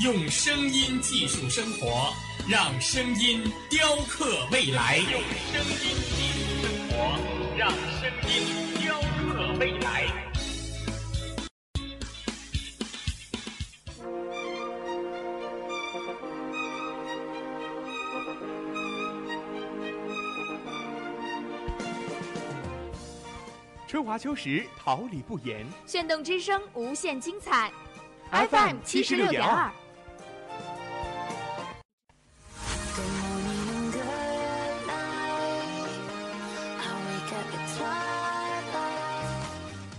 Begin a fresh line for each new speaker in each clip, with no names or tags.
用声音技术生活，让声音雕刻未来。用声音技术生活，让声音雕刻未来。
春华秋实，桃李不言。
炫动之声，无限精彩。
FM
七十六点二。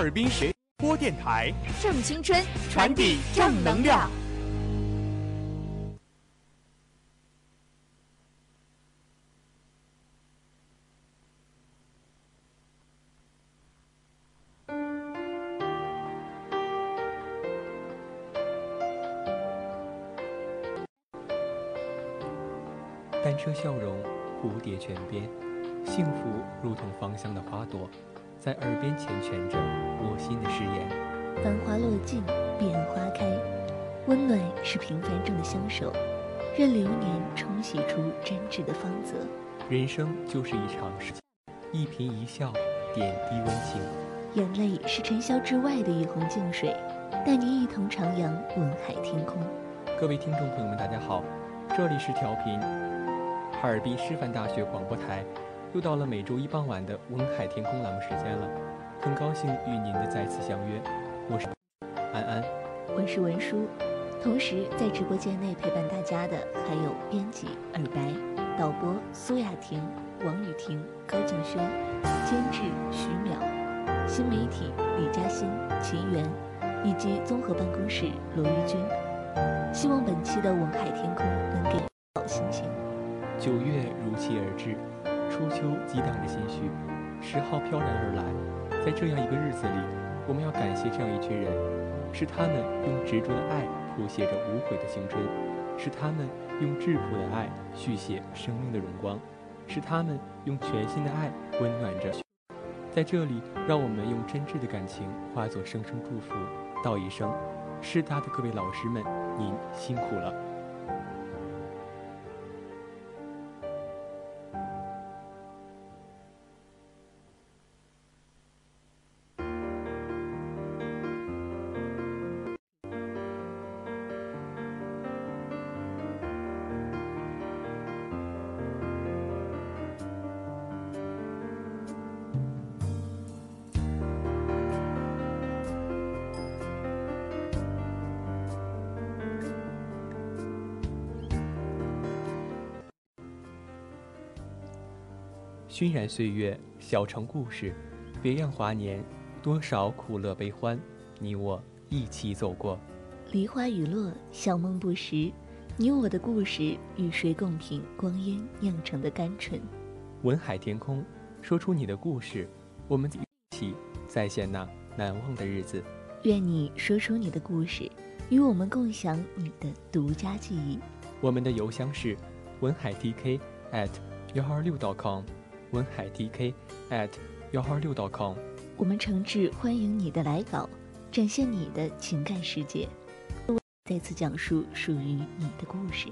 哈尔滨学播电台，
正青春，
传递正能量。
单车笑容，蝴蝶泉边，幸福如同芳香的花朵，在耳边缱绻着我心的誓言。
繁花落尽，彼岸花开，温暖是平凡中的相守，任流年冲洗出真挚的芳泽。
人生就是一场事，一颦一笑，点滴温情。
眼泪是尘嚣之外的一泓净水，带您一同徜徉文海天空。
各位听众朋友们，大家好，这里是调频哈尔滨师范大学广播台，又到了每周一傍晚的文海天空栏目时间了，很高兴与您的再次相约，我是安安，
我是文叔，同时在直播间内陪伴大家的还有编辑二白、导播苏雅婷、王雨婷、高静轩，监制徐淼，新媒体李嘉欣、秦源，以及综合办公室罗玉军。希望本期的文海天空能给好心情。
九月如期而至，初秋激荡着心绪，十号飘然而来。在这样一个日子里，我们要感谢这样一群人，是他们用执着的爱谱写着无悔的青春，是他们用质朴的爱续写生命的荣光，是他们用全新的爱温暖着。在这里，让我们用真挚的感情化作声声祝福，道一声：师大的各位老师们，您辛苦了。熏染岁月，小城故事，别样华年，多少苦乐悲欢，你我一起走过。
梨花雨落，小梦不识，你我的故事，与谁共品光阴酿成的甘醇？
文海天空，说出你的故事，我们一起再现那难忘的日子。
愿你说出你的故事，与我们共享你的独家记忆。
我们的邮箱是文海 TK at 幺二六 .com。文海 Dk at 幺二六 .com，
我们诚挚欢迎你的来稿，展现你的情感世界，再次讲述属于你的故事。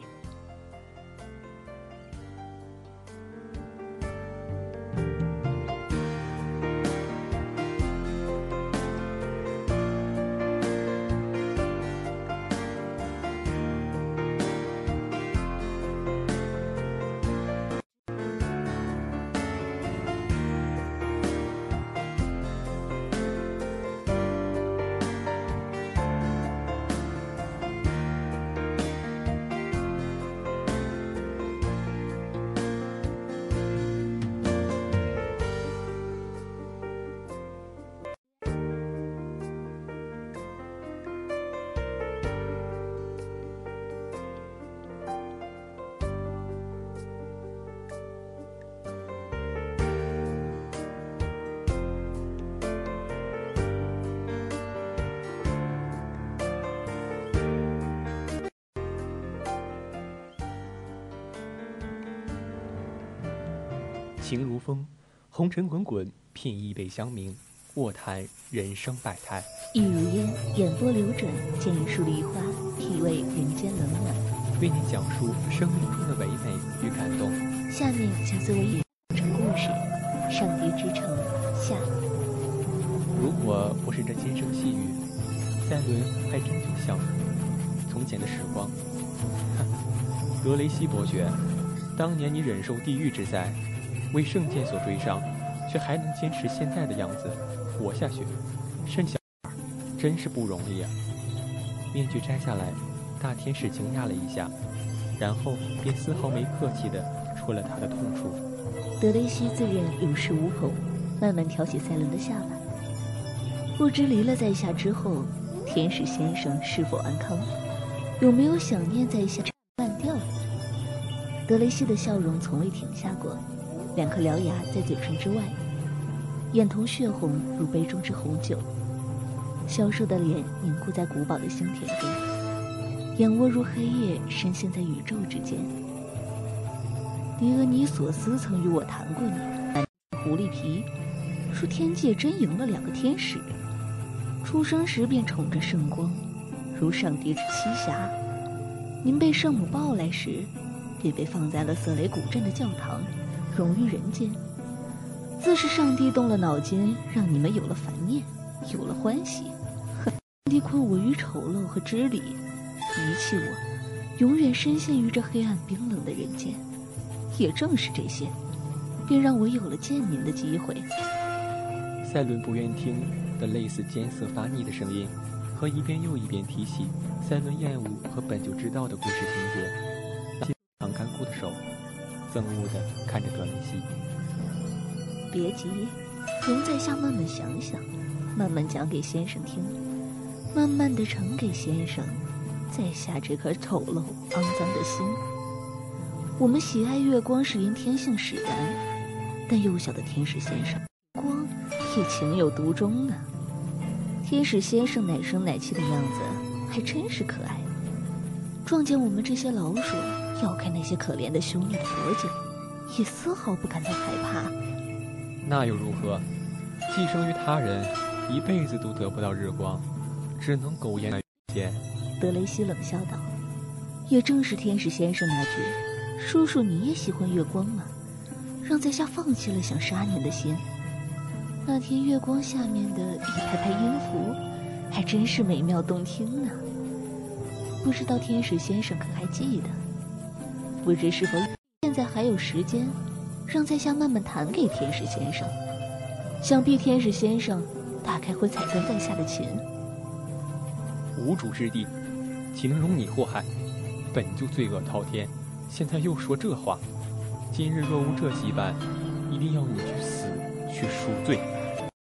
情如风，红尘滚滚，品一杯香茗，卧谈人生百态。
玉如烟，眼波流转，见一树梨花，体味人间冷暖。
为您讲述生命中的唯美与感动。
下面，请作为一成故事《上帝之城》下。
如果不是这轻声细语，赛伦还真就像从前的时光。德雷西伯爵，当年你忍受地狱之灾，为圣剑所追上，却还能坚持现在的样子活下去，甚小真是不容易啊！面具摘下来，大天使惊讶了一下，然后便丝毫没客气地戳了他的痛处。
德雷西自认有恃无恐，慢慢挑起赛伦的下巴。不知离了在下之后，天使先生是否安康？有没有想念在下烂掉？德雷西的笑容从未停下过，两颗獠牙在嘴唇之外，眼瞳血红如杯中之红酒，消瘦的脸凝固在古堡的香甜中，眼窝如黑夜深陷在宇宙之间。狄俄尼索斯曾与我谈过你，狐狸皮，说天界真赢了两个天使。出生时便宠着圣光，如上帝之栖霞。您被圣母抱来时，便被放在了色雷古镇的教堂，融于人间。自是上帝动了脑筋，让你们有了烦念，有了欢喜。上帝困我于丑陋和支离，遗弃我，永远深陷于这黑暗冰冷的人间。也正是这些，便让我有了见您的机会。
赛伦不愿听的类似艰涩发腻的声音，和一遍又一遍提起赛伦厌恶和本就知道的故事情节，心肠干枯的手，憎恶地看着德雷西。
别急，容在下慢慢想想，慢慢讲给先生听，慢慢的呈给先生，在下这颗丑陋肮脏的心。我们喜爱月光是因天性使然，但幼小的天使先生，光也情有独钟呢。天使先生奶声奶气的样子，还真是可爱。撞见我们这些老鼠咬开那些可怜的修女的脖颈，也丝毫不感到害怕。
那又如何？寄生于他人，一辈子都得不到日光，只能苟延残喘。
德雷西冷笑道：“也正是天使先生那句‘叔叔，你也喜欢月光吗’，让在下放弃了想杀您的心。那天月光下面的一排排音符，还真是美妙动听呢。不知道天使先生可还记得？不知是否现在还有时间？”让在下慢慢弹给天使先生，想必天使先生大概会踩断在下的琴。
无主之地，岂能容你祸害？本就罪恶滔天，现在又说这话。今日若无这羁绊，一定要你去死，去赎罪。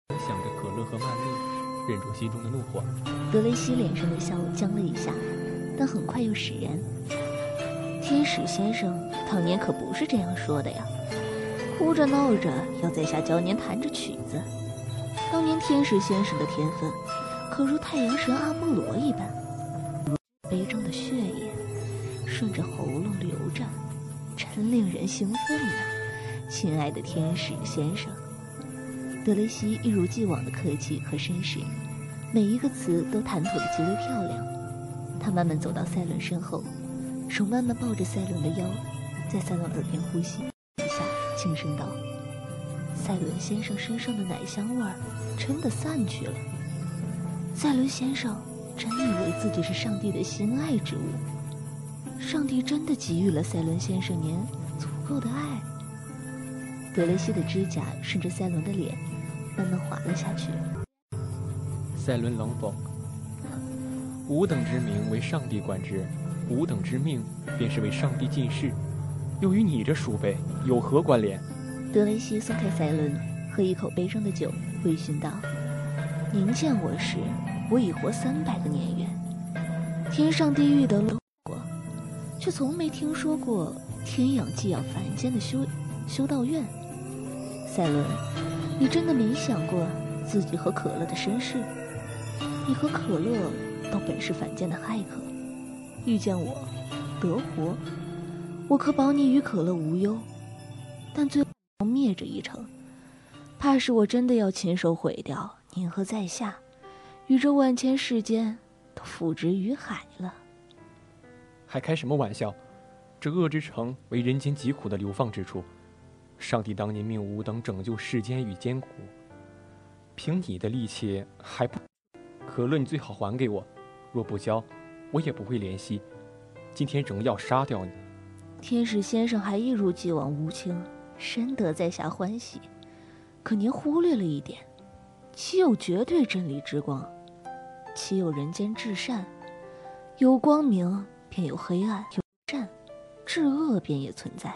想着可乐和曼丽，忍住心中的怒火。
德雷西脸上的笑僵了一下，但很快又释然。天使先生当年可不是这样说的呀。哭着闹着要在下教您弹着曲子。当年天使先生的天分，可如太阳神阿波罗一般，如杯中的血液，顺着喉咙流着，真令人兴奋呐！亲爱的天使先生，德雷西一如既往的客气和绅士，每一个词都谈吐的极为漂亮。他慢慢走到赛伦身后，手慢慢抱着赛伦的腰，在赛伦耳边呼吸一下。轻声道：“赛伦先生身上的奶香味儿真的散去了。赛伦先生真以为自己是上帝的心爱之物？上帝真的给予了赛伦先生您足够的爱？”德雷西的指甲顺着赛伦的脸慢慢滑了下去。
赛伦冷讽：“吾等之名为上帝管之，吾等之命便是为上帝尽事。”又与你这鼠辈有何关联？
德雷西松开赛伦，喝一口杯中的酒，微醺道：“您见我时，我已活三百个年月，天上地狱的路过，却从没听说过天养寄养凡间的修修道院。赛伦，你真的没想过自己和可乐的身世？你和可乐都本是凡间的骇客，遇见我，得活。”我可保你与可乐无忧，但最后灭这一城，怕是我真的要亲手毁掉您和在下，与这万千世间都付之于海了。
还开什么玩笑？这恶之城为人间疾苦的流放之处，上帝当年命吾等拯救世间与艰苦，凭你的力气还不？可乐，你最好还给我，若不交，我也不会怜惜。今天仍要杀掉你。
天使先生还一如既往无情，深得在下欢喜。可您忽略了一点，岂有绝对真理之光？岂有人间至善？有光明便有黑暗，有善，至恶便也存在。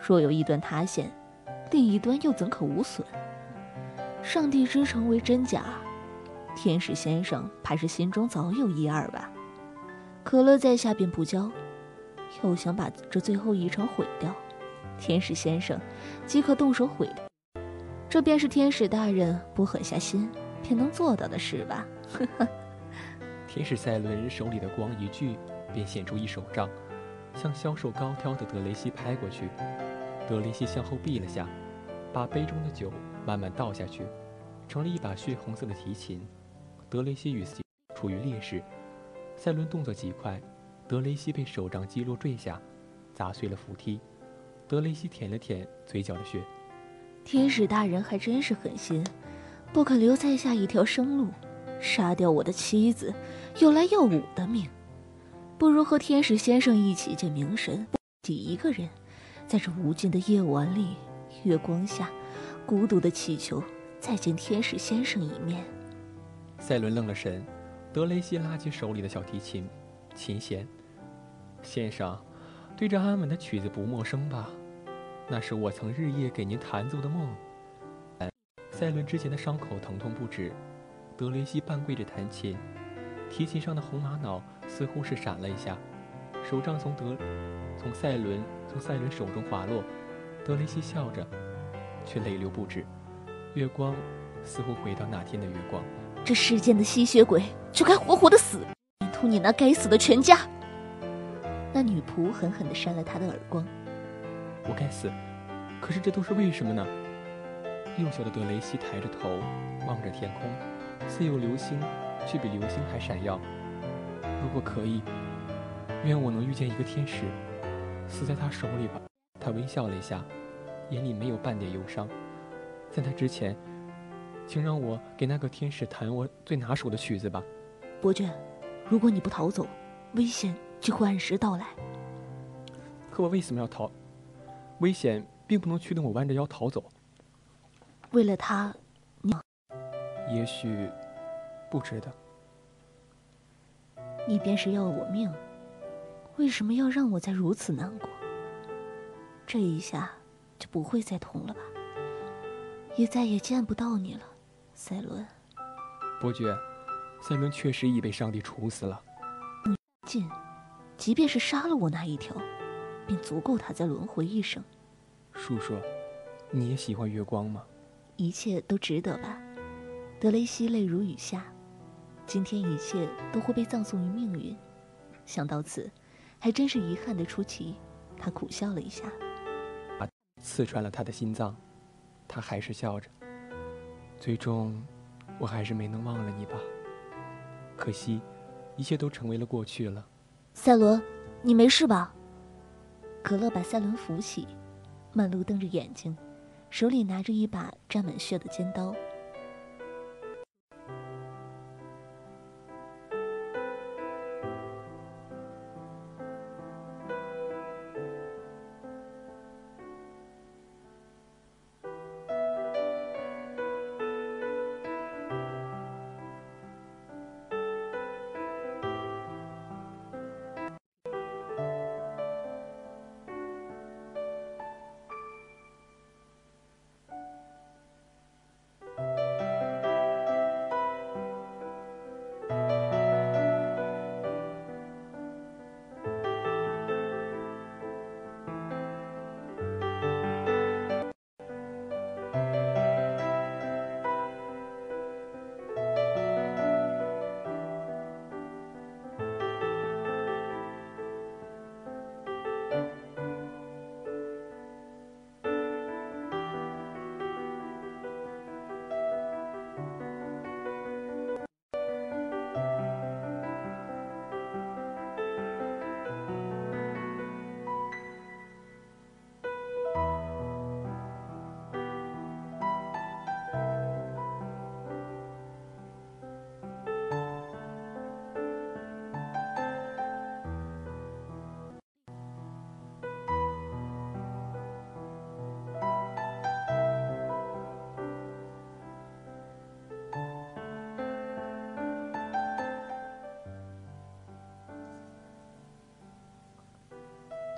若有一端塌陷，另一端又怎可无损？上帝之城为真假？天使先生怕是心中早有一二吧？可乐在下便不交。又想把这最后一城毁掉，天使先生即可动手毁掉，这便是天使大人不狠下心便能做到的事吧？呵呵。
天使赛伦手里的光一聚，便显出一手杖，向消瘦高挑的德雷西拍过去。德雷西向后避了下，把杯中的酒慢慢倒下去，成了一把血红色的提琴。德雷西与自己处于劣势，赛伦动作极快。德雷西被手杖击落，坠下，砸碎了扶梯。德雷西舔了舔嘴角的血。
天使大人还真是狠心，不肯留在下一条生路，杀掉我的妻子，又来要我的命。不如和天使先生一起见冥神，自己一个人，在这无尽的夜晚里，月光下，孤独的祈求再见天使先生一面。
赛伦愣了神，德雷西拉起手里的小提琴。琴弦，先生，对这安稳的曲子不陌生吧？那是我曾日夜给您弹奏的梦。赛伦之前的伤口疼痛不止，德雷西半跪着弹琴，提琴上的红玛瑙似乎是闪了一下，手杖从德从赛伦从赛伦手中滑落，德雷西笑着，却泪流不止。月光似乎回到那天的月光。
这世间的吸血鬼就该活活的死。你那该死的全家！那女仆狠狠地扇了他的耳光。
我该死，可是这都是为什么呢？幼小的德雷西抬着头望着天空，似有流星，却比流星还闪耀。如果可以，愿我能遇见一个天使，死在他手里吧。他微笑了一下，眼里没有半点忧伤。在他之前，请让我给那个天使弹我最拿手的曲子吧，
伯爵。如果你不逃走，危险就会按时到来。
可我为什么要逃？危险并不能驱动我弯着腰逃走。
为了他，你
也许不值得。
你便是要我命，为什么要让我再如此难过？这一下就不会再痛了吧？也再也见不到你了，赛伦。
伯爵。赛伦确实已被上帝处死了。
尽，即便是杀了我那一条，便足够他再轮回一生。
叔叔，你也喜欢月光吗？
一切都值得吧。德雷西泪如雨下。今天一切都会被葬送于命运。想到此，还真是遗憾的出奇。他苦笑了一下，
刺穿了他的心脏。他还是笑着。最终，我还是没能忘了你吧。可惜，一切都成为了过去了。
赛伦，你没事吧？可乐把赛伦扶起，曼露瞪着眼睛，手里拿着一把沾满血的尖刀。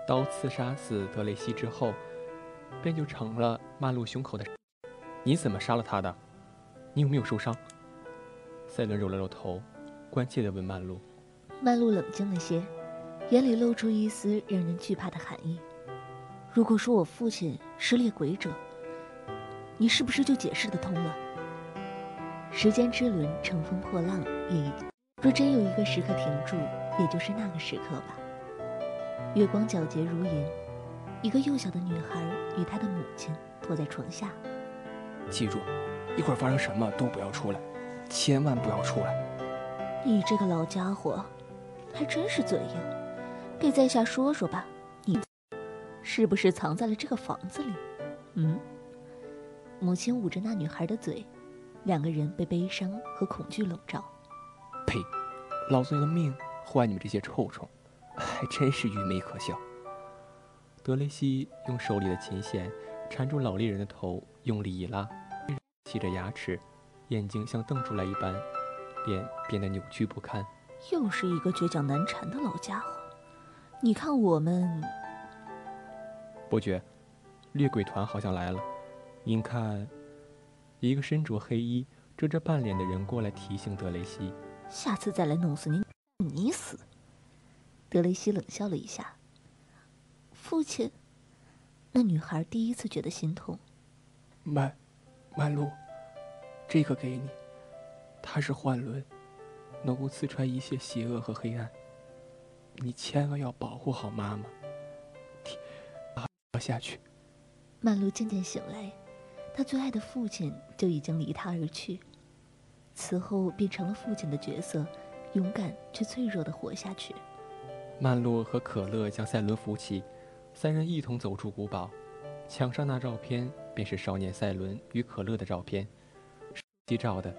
刀刺杀死德雷西之后，便就成了曼露胸口的。你怎么杀了他的？你有没有受伤？赛伦揉了揉头，关切地问曼露。
曼露冷静了些，眼里露出一丝让人惧怕的寒意。如果说我父亲是猎鬼者，你是不是就解释得通了？时间之轮乘风破浪，也。若真有一个时刻停住，也就是那个时刻吧。月光皎洁如银，一个幼小的女孩与她的母亲坐在床下。
记住，一会儿发生什么都不要出来，千万不要出来。
你这个老家伙，还真是嘴硬。给在下说说吧，你是不是藏在了这个房子里？嗯。母亲捂着那女孩的嘴。两个人被悲伤和恐惧笼罩。
呸！老子用的命换你们这些臭虫，还真是愚昧可笑。德雷西用手里的琴弦缠住老猎人的头，用力一拉，气着牙齿，眼睛像瞪出来一般，脸变得扭曲不堪。
又是一个倔强难缠的老家伙。你看我们，
伯爵，猎鬼团好像来了。您看。一个身着黑衣、遮着半脸的人过来提醒德雷西：“
下次再来弄死您，你死。”德雷西冷笑了一下。父亲，那女孩第一次觉得心痛。
曼，曼露，这个给你，它是幻轮，能够刺穿一切邪恶和黑暗。你千万要保护好妈妈。听，下去。
曼露渐渐醒来。她最爱的父亲就已经离她而去，此后变成了父亲的角色，勇敢却脆弱的活下去。
曼洛和可乐将赛伦扶起，三人一同走出古堡。墙上那照片便是少年赛伦与可乐的照片，机照的。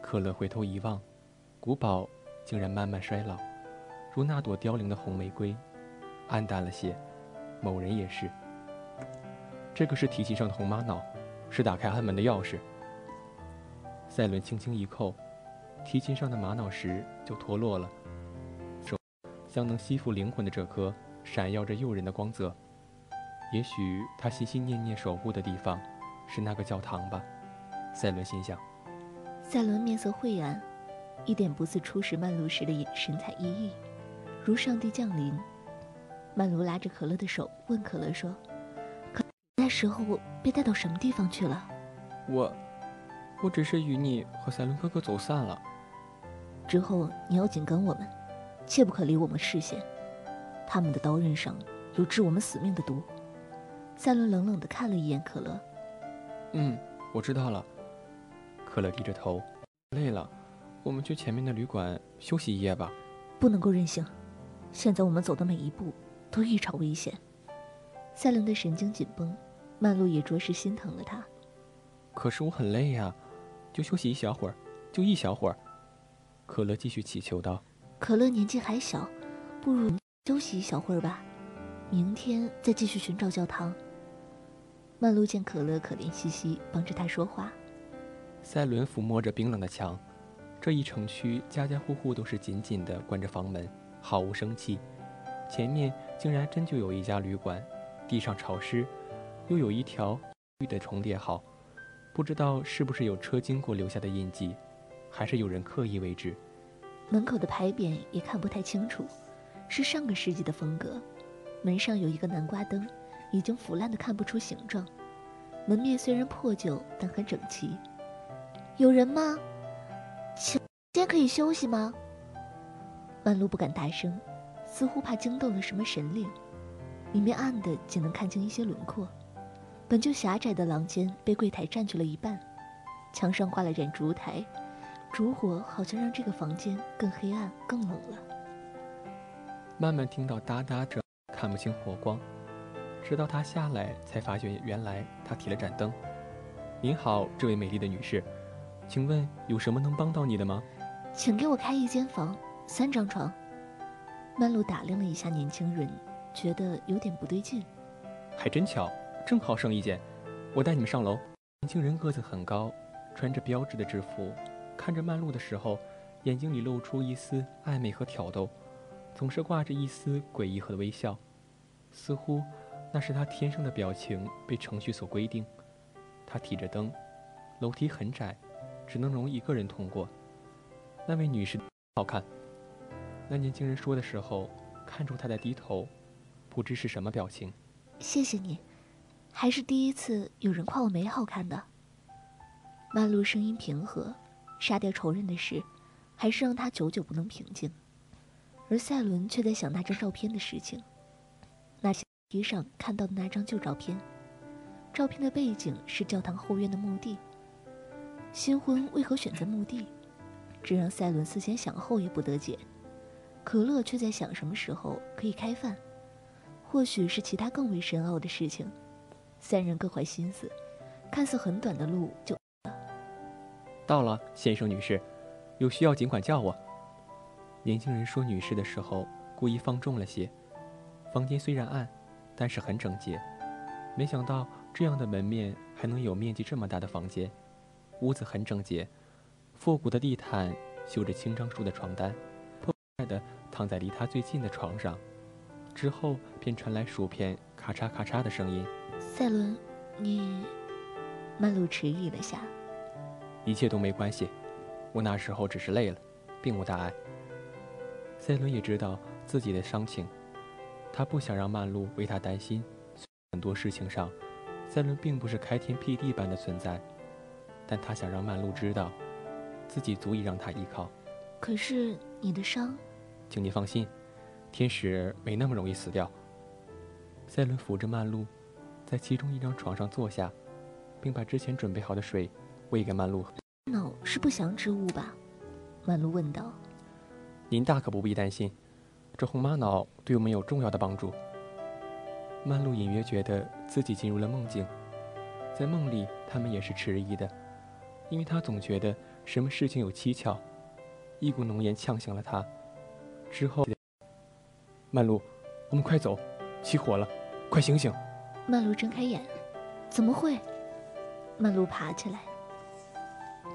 可乐回头一望，古堡竟然慢慢衰老，如那朵凋零的红玫瑰，暗淡了些。某人也是。这个是提琴上的红玛瑙。是打开暗门的钥匙。赛伦轻轻一扣，提琴上的玛瑙石就脱落了，像能吸附灵魂的这颗，闪耀着诱人的光泽。也许他心心念念守护的地方，是那个教堂吧？赛伦心想。
赛伦面色晦暗，一点不似初识曼露时的神采奕奕，如上帝降临。曼卢拉着可乐的手，问可乐说。可那时候我被带到什么地方去了？
我，我只是与你和赛伦哥哥走散了。
之后你要紧跟我们，切不可离我们视线。他们的刀刃上有致我们死命的毒。赛伦冷冷的看了一眼可乐。
嗯，我知道了。可乐低着头，累了，我们去前面的旅馆休息一夜吧。
不能够任性，现在我们走的每一步都异常危险。赛伦的神经紧绷。曼露也着实心疼了他。
可是我很累呀，就休息一小会儿，就一小会儿。可乐继续祈求道：“
可乐年纪还小，不如休息一小会儿吧，明天再继续寻找教堂。”曼露见可乐可怜兮兮，帮着他说话。
赛伦抚摸着冰冷的墙，这一城区家家户户都是紧紧地关着房门，毫无生气。前面竟然真就有一家旅馆，地上潮湿。又有一条绿的重叠好，不知道是不是有车经过留下的印记，还是有人刻意为之。
门口的牌匾也看不太清楚，是上个世纪的风格。门上有一个南瓜灯，已经腐烂的看不出形状。门面虽然破旧，但很整齐。有人吗？请，今天可以休息吗？曼璐不敢大声，似乎怕惊动了什么神灵。里面暗的仅能看清一些轮廓。本就狭窄的廊间被柜台占据了一半，墙上挂了盏烛台，烛火好像让这个房间更黑暗、更冷了。
慢慢听到哒哒着，看不清火光，直到他下来才发觉原来他提了盏灯。您好，这位美丽的女士，请问有什么能帮到你的吗？
请给我开一间房，三张床。曼露打量了一下年轻人，觉得有点不对劲。
还真巧。正好剩一间，我带你们上楼。年轻人个子很高，穿着标志的制服，看着曼璐的时候，眼睛里露出一丝暧昧和挑逗，总是挂着一丝诡异和微笑。似乎那是他天生的表情被程序所规定。他提着灯，楼梯很窄，只能容一个人通过。那位女士好看。那年轻人说的时候，看出他在低头，不知是什么表情。
谢谢你，还是第一次有人夸我美好看的。曼璐声音平和，杀掉仇人的事，还是让他久久不能平静。而赛伦却在想那张照片的事情，那些地上看到的那张旧照片。照片的背景是教堂后院的墓地。新婚为何选择墓地？这让赛伦思前想后也不得解。可乐却在想什么时候可以开饭，或许是其他更为深奥的事情。三人各怀心思，看似很短的路就
到了。先生、女士，有需要尽管叫我。年轻人说“女士”的时候故意放重了些。房间虽然暗，但是很整洁。没想到。这样的门面还能有面积这么大的房间，屋子很整洁，复古的地毯，绣着青樟树的床单，破败的躺在离他最近的床上，之后便传来薯片咔嚓咔嚓的声音。
赛伦，你，曼露迟疑了下。
一切都没关系，我那时候只是累了，并无大碍。赛伦也知道自己的伤情，他不想让曼露为他担心，很多事情上。赛伦并不是开天辟地般的存在，但他想让曼露知道，自己足以让他依靠。
可是你的伤，
请你放心，天使没那么容易死掉。赛伦扶着曼露，在其中一张床上坐下，并把之前准备好的水喂给曼璐。
脑是不祥之物吧？曼璐问道。
您大可不必担心，这红玛瑙对我们有重要的帮助。曼璐隐约觉得自己进入了梦境，在梦里，他们也是迟疑的，因为他总觉得什么事情有蹊跷。一股浓烟呛醒了他，之后，曼璐，我们快走，起火了，快醒醒！
曼璐睁开眼，怎么会？曼璐爬起来，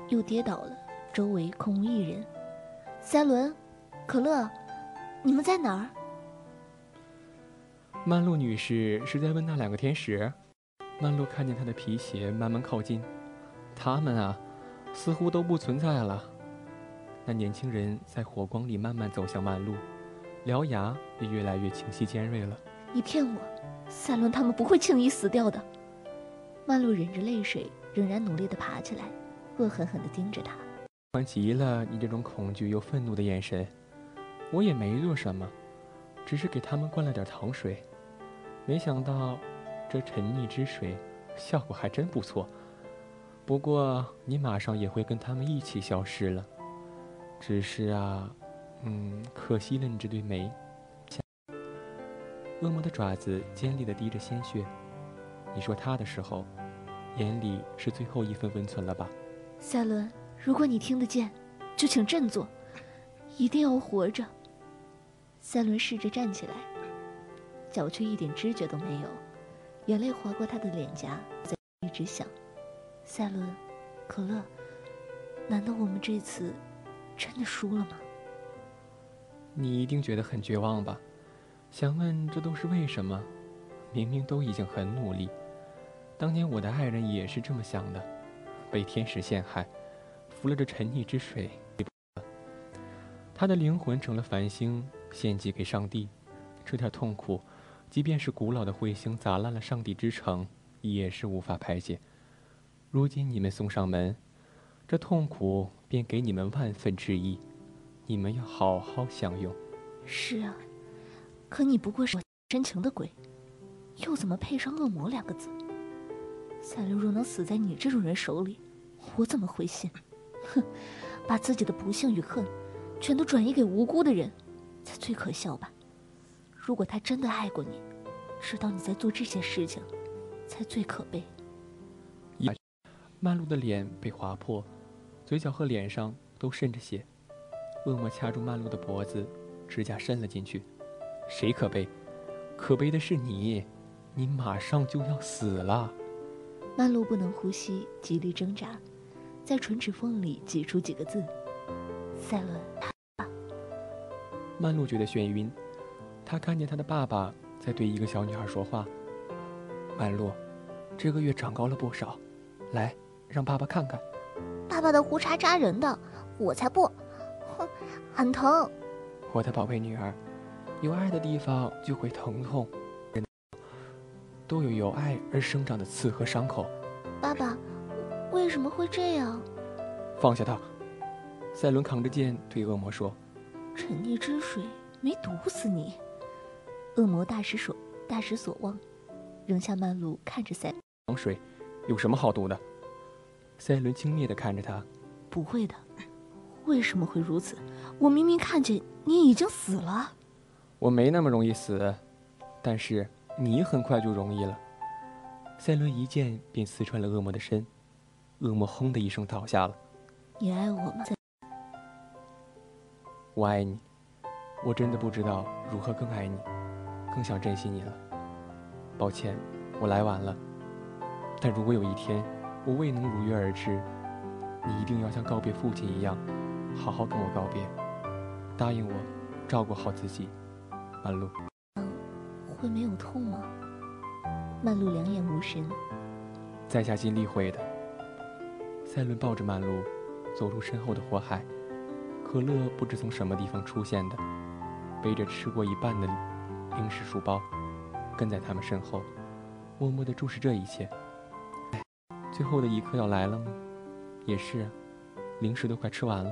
又跌倒了，周围空无一人。三轮，可乐，你们在哪儿？
曼露女士是在问那两个天使。曼露看见他的皮鞋慢慢靠近，他们啊，似乎都不存在了。那年轻人在火光里慢慢走向曼露，獠牙也越来越清晰尖锐了。
你骗我，赛伦他们不会轻易死掉的。曼露忍着泪水，仍然努力地爬起来，恶狠狠地盯着他。
喜欢极了你这种恐惧又愤怒的眼神。我也没做什么，只是给他们灌了点糖水。没想到，这沉溺之水效果还真不错。不过你马上也会跟他们一起消失了。只是啊，嗯，可惜了你这对眉。恶魔的爪子尖利的滴着鲜血。你说他的时候，眼里是最后一份温存了吧？
赛伦，如果你听得见，就请振作，一定要活着。赛伦试着站起来。脚却一点知觉都没有，眼泪划过他的脸颊，在一直想：赛伦，可乐，难道我们这次真的输了吗？
你一定觉得很绝望吧？想问这都是为什么？明明都已经很努力，当年我的爱人也是这么想的，被天使陷害，服了这沉溺之水，他的灵魂成了繁星，献祭给上帝，这点痛苦。即便是古老的彗星砸烂了上帝之城，也是无法排解。如今你们送上门，这痛苦便给你们万分之一，你们要好好享用。
是啊，可你不过是我深情的鬼，又怎么配上恶魔两个字？赛流若能死在你这种人手里，我怎么会信？哼，把自己的不幸与恨，全都转移给无辜的人，才最可笑吧。如果他真的爱过你，知道你在做这些事情，才最可悲。
曼璐的脸被划破，嘴角和脸上都渗着血。恶魔掐住曼璐的脖子，指甲伸了进去。谁可悲？可悲的是你，你马上就要死了。
曼璐不能呼吸，极力挣扎，在唇齿缝里挤出几个字：“赛伦，他。”
曼璐觉得眩晕。她看见她的爸爸在对一个小女孩说话。曼璐，这个月长高了不少，来，让爸爸看看。
爸爸的胡茬扎人的，我才不！哼，很疼。
我的宝贝女儿，有爱的地方就会疼痛。人都有由爱而生长的刺和伤口。
爸爸，为什么会这样？
放下他。赛伦扛着剑对恶魔说：“
沉溺之水没毒死你。”恶魔大失所大失所望，扔下曼露看着赛。
水有什么好毒的？赛伦轻蔑地看着他：“
不会的，为什么会如此？我明明看见你已经死了。”
我没那么容易死，但是你很快就容易了。赛伦一剑便刺穿了恶魔的身，恶魔轰的一声倒下了。
你爱我吗？
我爱你，我真的不知道如何更爱你，更想珍惜你了。抱歉，我来晚了。但如果有一天我未能如约而至，你一定要像告别父亲一样，好好跟我告别，答应我，照顾好自己。曼璐，
会没有痛吗？曼露两眼无神。
在下尽力会的。赛伦抱着曼露，走入身后的火海。可乐不知从什么地方出现的，背着吃过一半的零食书包，跟在他们身后，默默地注视这一切。最后的一刻要来了吗？也是，零食都快吃完了。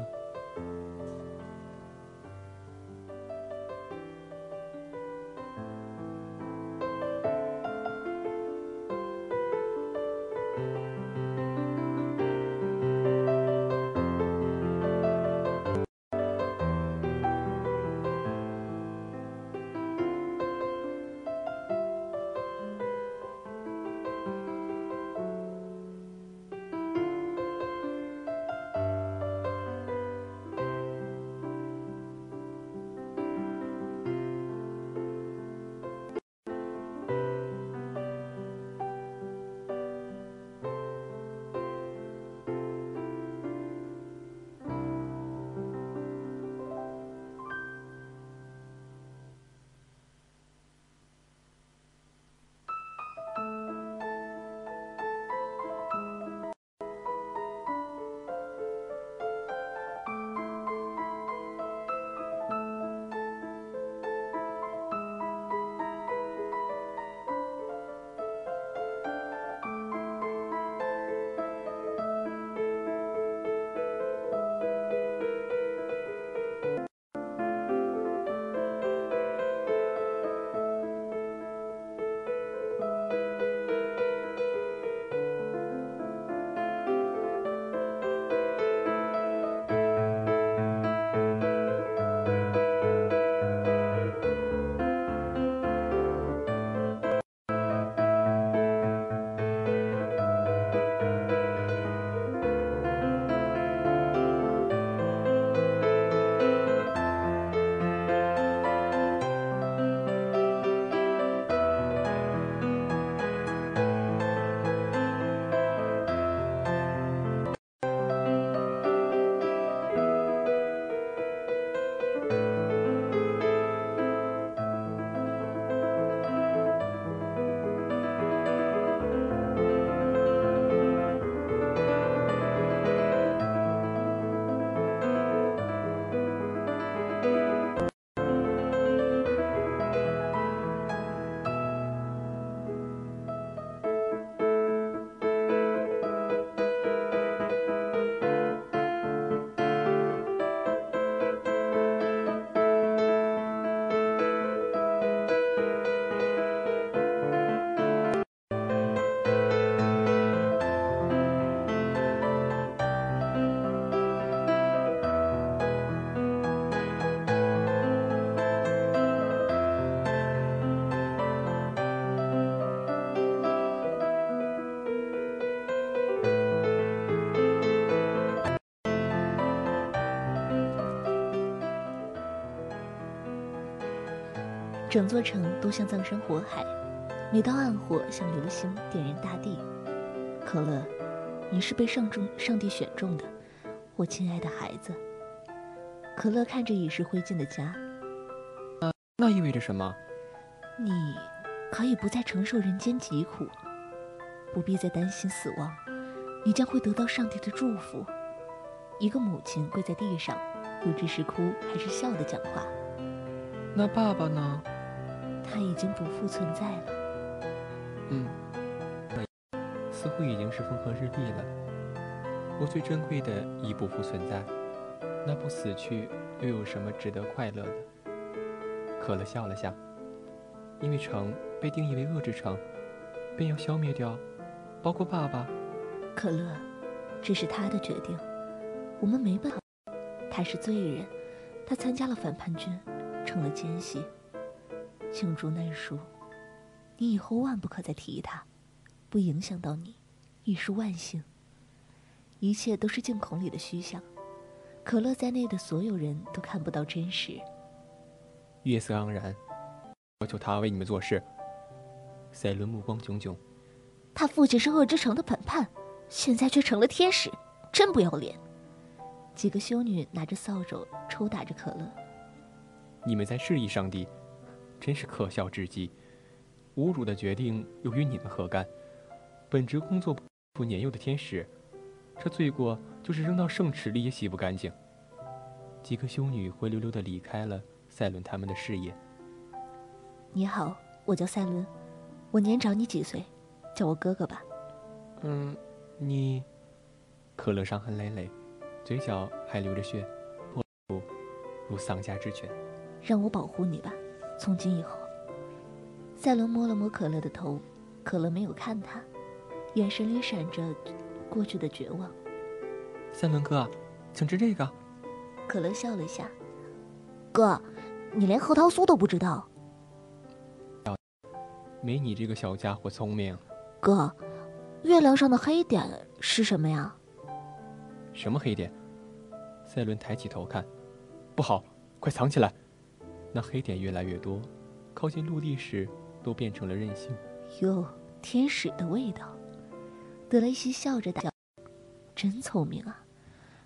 整座城都像葬身火海，每道暗火像流星点燃大地。可乐，你是被上中上帝选中的，我亲爱的孩子。可乐看着已是灰烬的家，
那意味着什么？
你可以不再承受人间疾苦，不必再担心死亡，你将会得到上帝的祝福。一个母亲跪在地上，不知是哭还是笑的讲话。
那爸爸呢？
他已经不复存在了。
嗯，似乎已经是风和日丽了。我最珍贵的已不复存在，那不死去又有什么值得快乐的？可乐笑了笑，因为城被定义为恶之城，便要消灭掉，包括爸爸。
可乐，这是他的决定，我们没办法。他是罪人，他参加了反叛军，成了奸细。罄竹难书，你以后万不可再提他，不影响到你，已是万幸。一切都是镜孔里的虚像，可乐在内的所有人都看不到真实。
月色盎然，要求他为你们做事。赛伦目光炯炯，
他父亲是恶之城的反叛，现在却成了天使，真不要脸。几个修女拿着扫帚抽打着可乐。
你们在示意上帝？真是可笑至极！侮辱的决定又与你们何干？本职工作不年幼的天使，这罪过就是扔到圣池里也洗不干净。几个修女灰溜溜地离开了赛伦他们的视野。
你好，我叫赛伦，我年长你几岁，叫我哥哥吧。
嗯，你……可乐伤痕累累，嘴角还流着血，不如丧家之犬。
让我保护你吧。从今以后，赛伦摸了摸可乐的头，可乐没有看他，眼神里闪着过去的绝望。
赛伦哥，请吃这个。
可乐笑了下，哥，你连核桃酥都不知道？
没你这个小家伙聪明。
哥，月亮上的黑点是什么呀？
什么黑点？赛伦抬起头看，不好，快藏起来。那黑点越来越多，靠近陆地时都变成了任性。
哟，天使的味道！德雷西笑着道：“真聪明啊，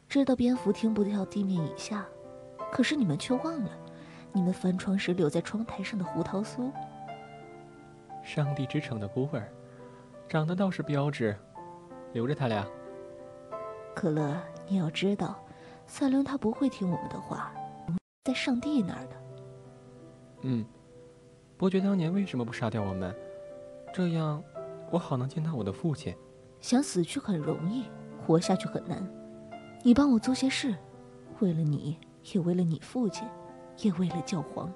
知道蝙蝠听不到地面以下，可是你们却忘了，你们翻窗时留在窗台上的胡桃酥。
上帝之城的孤儿，长得倒是标致，留着他俩。
可乐，你要知道，赛伦他不会听我们的话，在上帝那儿的。”
嗯，伯爵当年为什么不杀掉我们？这样，我好能见到我的父亲。
想死去很容易，活下去很难。你帮我做些事，为了你，也为了你父亲，也为了教皇。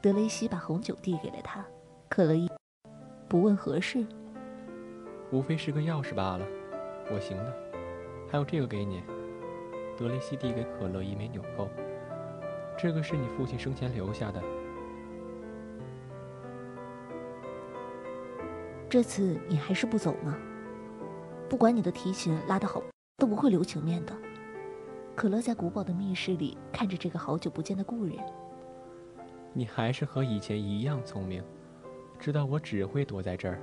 德雷西把红酒递给了他，可乐一不问何事，
无非是个钥匙罢了。我行的，还有这个给你。德雷西递给可乐一枚纽扣，这个是你父亲生前留下的。
这次你还是不走吗？不管你的提琴拉得好，都不会留情面的。可乐在古堡的密室里看着这个好久不见的故人。
你还是和以前一样聪明，知道我只会躲在这儿。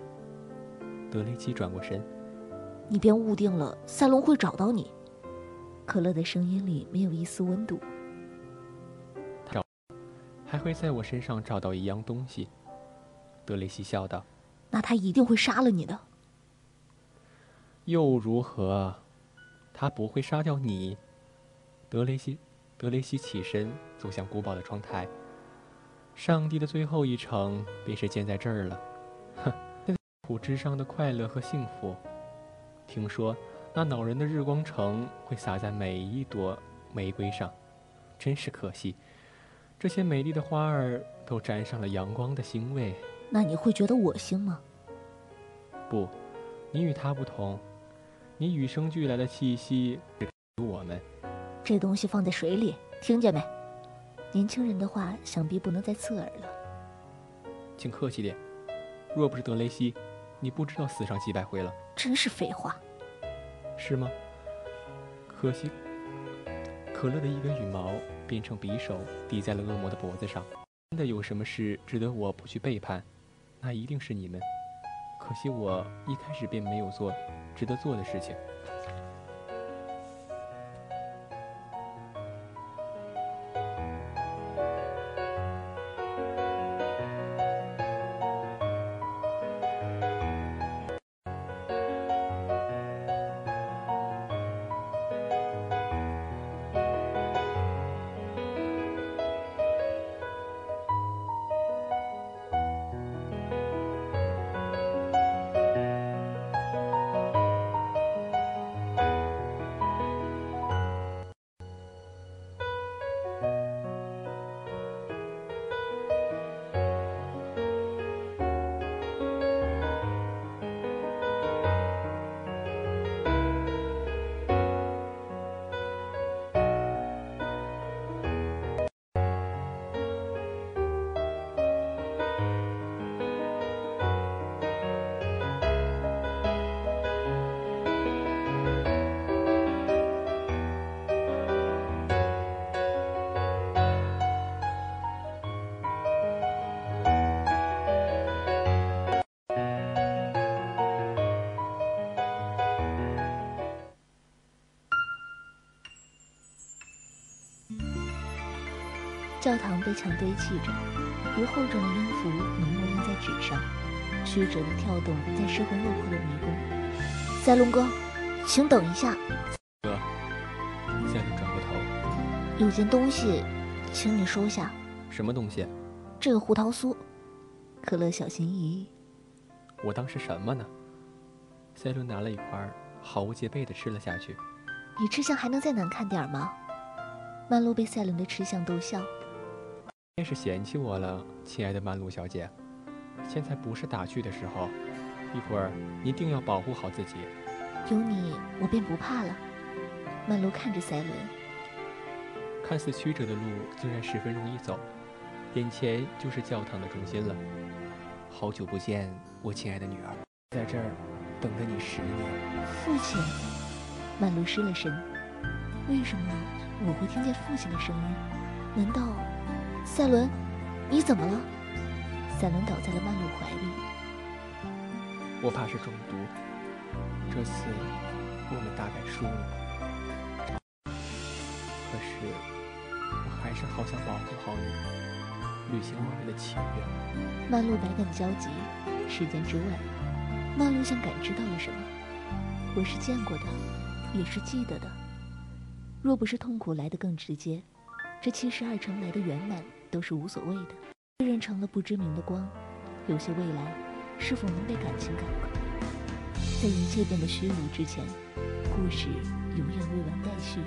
德雷奇转过身，
你便误定了，赛隆会找到你。可乐的声音里没有一丝温度。
找，还会在我身上找到一样东西。德雷西笑道。
那他一定会杀了你的。
又如何？他不会杀掉你。德雷西，德雷西起身走向古堡的窗台。上帝的最后一程便是建在这儿了。哼，苦之上的快乐和幸福。听说那恼人的日光城会洒在每一朵玫瑰上，真是可惜。这些美丽的花儿都沾上了阳光的腥味。
那你会觉得恶心吗？
不，你与他不同，你与生俱来的气息我们。
这东西放在水里，听见没？年轻人的话想必不能再刺耳了。
请客气点，若不是德雷西，你不知道死上几百回了。
真是废话。
是吗？可惜，可乐的一根羽毛变成匕首抵在了恶魔的脖子上。真的有什么事值得我不去背叛？那一定是你们，可惜我一开始便没有做值得做的事情。
教堂被墙堆砌着，如厚重的音符浓墨印在纸上，曲折的跳动在失魂落魄的迷宫。塞隆哥，请等一下。
哥，赛隆转过头，
有件东西，请你收下。
什么东西？
这个胡桃酥。可乐小心翼翼。
我当是什么呢？赛伦拿了一块，毫无戒备地吃了下去。
你吃相还能再难看点吗？曼璐被赛伦的吃相逗笑。
便是嫌弃我了，亲爱的曼露小姐。现在不是打趣的时候，一会儿一定要保护好自己。
有你，我便不怕了。曼露看着赛伦，
看似曲折的路，竟然十分容易走。眼前就是教堂的中心了。好久不见，我亲爱的女儿，在这儿等了你十年。
父亲，曼露失了神。为什么我会听见父亲的声音？难道，赛伦，你怎么了？赛伦倒在了曼露怀里。
我怕是中毒，这次我们大概输了。可是，我还是好想保护好你，履行我们的契约。
曼露百感交集。时间之外，曼露像感知到了什么。我是见过的，也是记得的。若不是痛苦来得更直接，这七十二城来的圆满都是无所谓的。确认成了不知名的光，有些未来是否能被感情感化？在一切变得虚无之前，故事永远未完待续。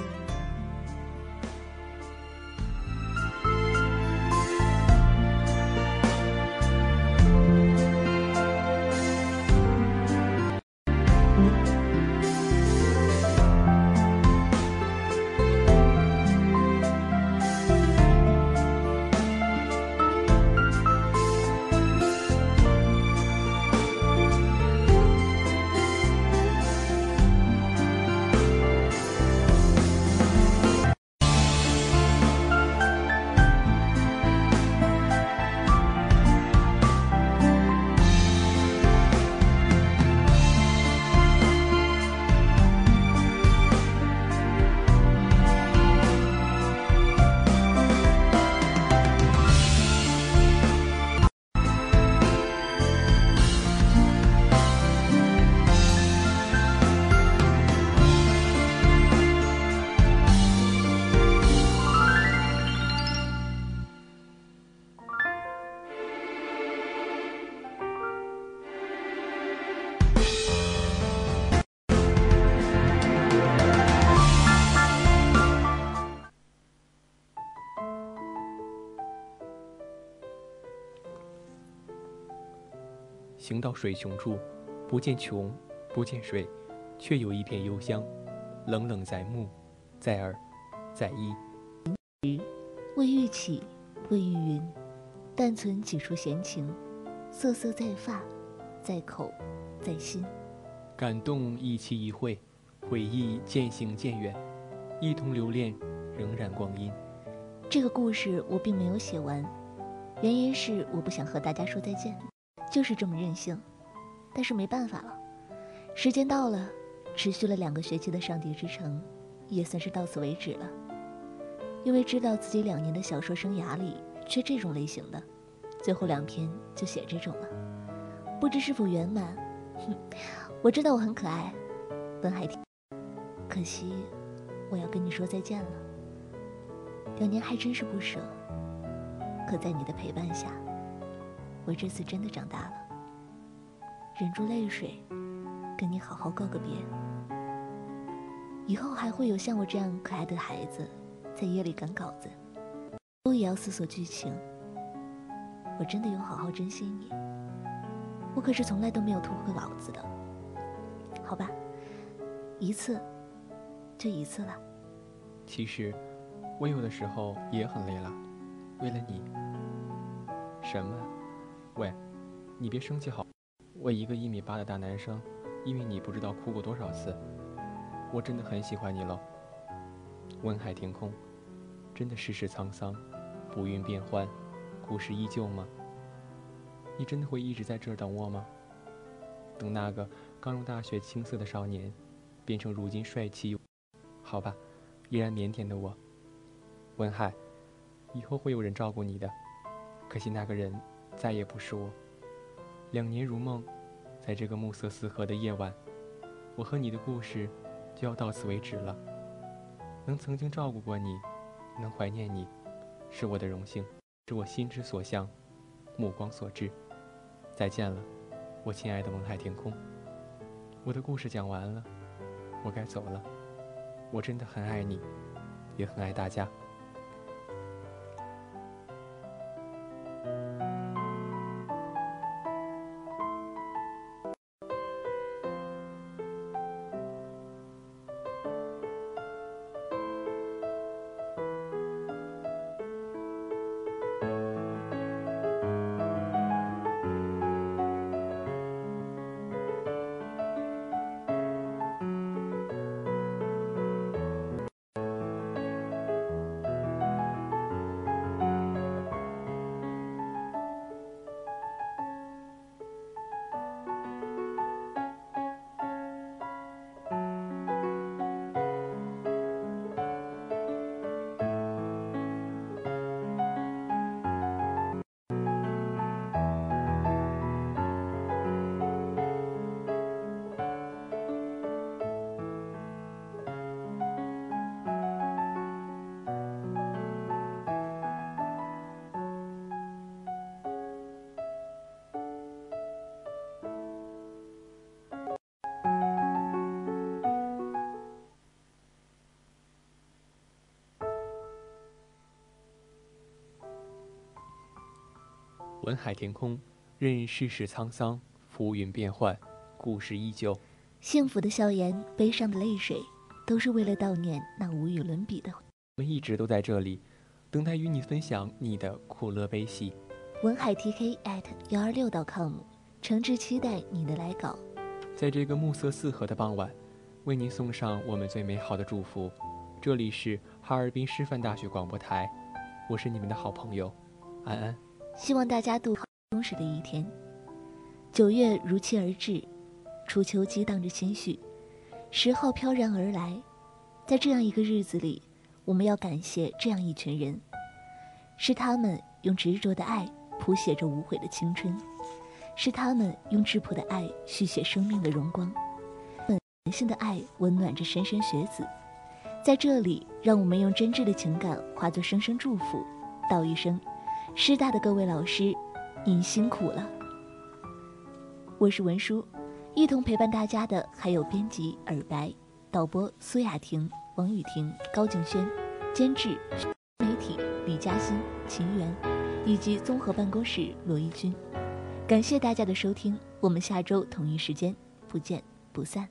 行到水穷处，不见穷，不见水，却有一片幽香，冷冷在目，在耳，在衣。
未欲起，未欲云，但存几处闲情，瑟瑟在发，在口，在心。
感动一期一会，回忆渐行渐远，一同留恋，仍然光阴。
这个故事我并没有写完，原因是我不想和大家说再见。就是这么任性，但是没办法了。时间到了，持续了两个学期的《上帝之城》，也算是到此为止了。因为知道自己两年的小说生涯里缺这种类型的，最后两篇就写这种了。不知是否圆满？哼，我知道我很可爱，文海婷。可惜，我要跟你说再见了。两年还真是不舍，可在你的陪伴下。我这次真的长大了，忍住泪水，跟你好好告个别。以后还会有像我这样可爱的孩子，在夜里赶稿子，都也要思索剧情。我真的有好好珍惜你，我可是从来都没有拖过稿子的。好吧，一次，就一次了。
其实，我有的时候也很累了，为了你。什么？喂，你别生气好。我一个一米八的大男生，因为你不知道哭过多少次。我真的很喜欢你了。温海天空，真的世事沧桑，浮云变幻，故事依旧吗？你真的会一直在这儿等我吗？等那个刚入大学青涩的少年，变成如今帅气，好吧，依然腼腆的我。温海，以后会有人照顾你的。可惜那个人再也不是我。两年如梦，在这个暮色四合的夜晚，我和你的故事就要到此为止了。能曾经照顾过你，能怀念你，是我的荣幸，是我心之所向，目光所至。再见了，我亲爱的文海天空。我的故事讲完了，我该走了。我真的很爱你，也很爱大家。海天空，任世事沧桑，浮云变幻，故事依旧。
幸福的笑颜，悲伤的泪水，都是为了悼念那无与伦比的。
我们一直都在这里，等待与你分享你的苦乐悲喜。
文海 TK at 幺二六 .com，诚挚期待你的来稿。
在这个暮色四合的傍晚，为您送上我们最美好的祝福。这里是哈尔滨师范大学广播台，我是你们的好朋友安安。
希望大家度好充实的一天。九月如期而至，初秋激荡着心绪，十号飘然而来。在这样一个日子里，我们要感谢这样一群人，是他们用执着的爱谱写着无悔的青春，是他们用质朴的爱续写生命的荣光，本性的爱温暖着莘莘学子。在这里，让我们用真挚的情感化作声声祝福，道一声。师大的各位老师，您辛苦了。我是文书，一同陪伴大家的还有编辑尔白、导播苏雅婷、王雨婷、高静轩，监制媒体李嘉欣、秦源，以及综合办公室罗一军。感谢大家的收听，我们下周同一时间不见不散。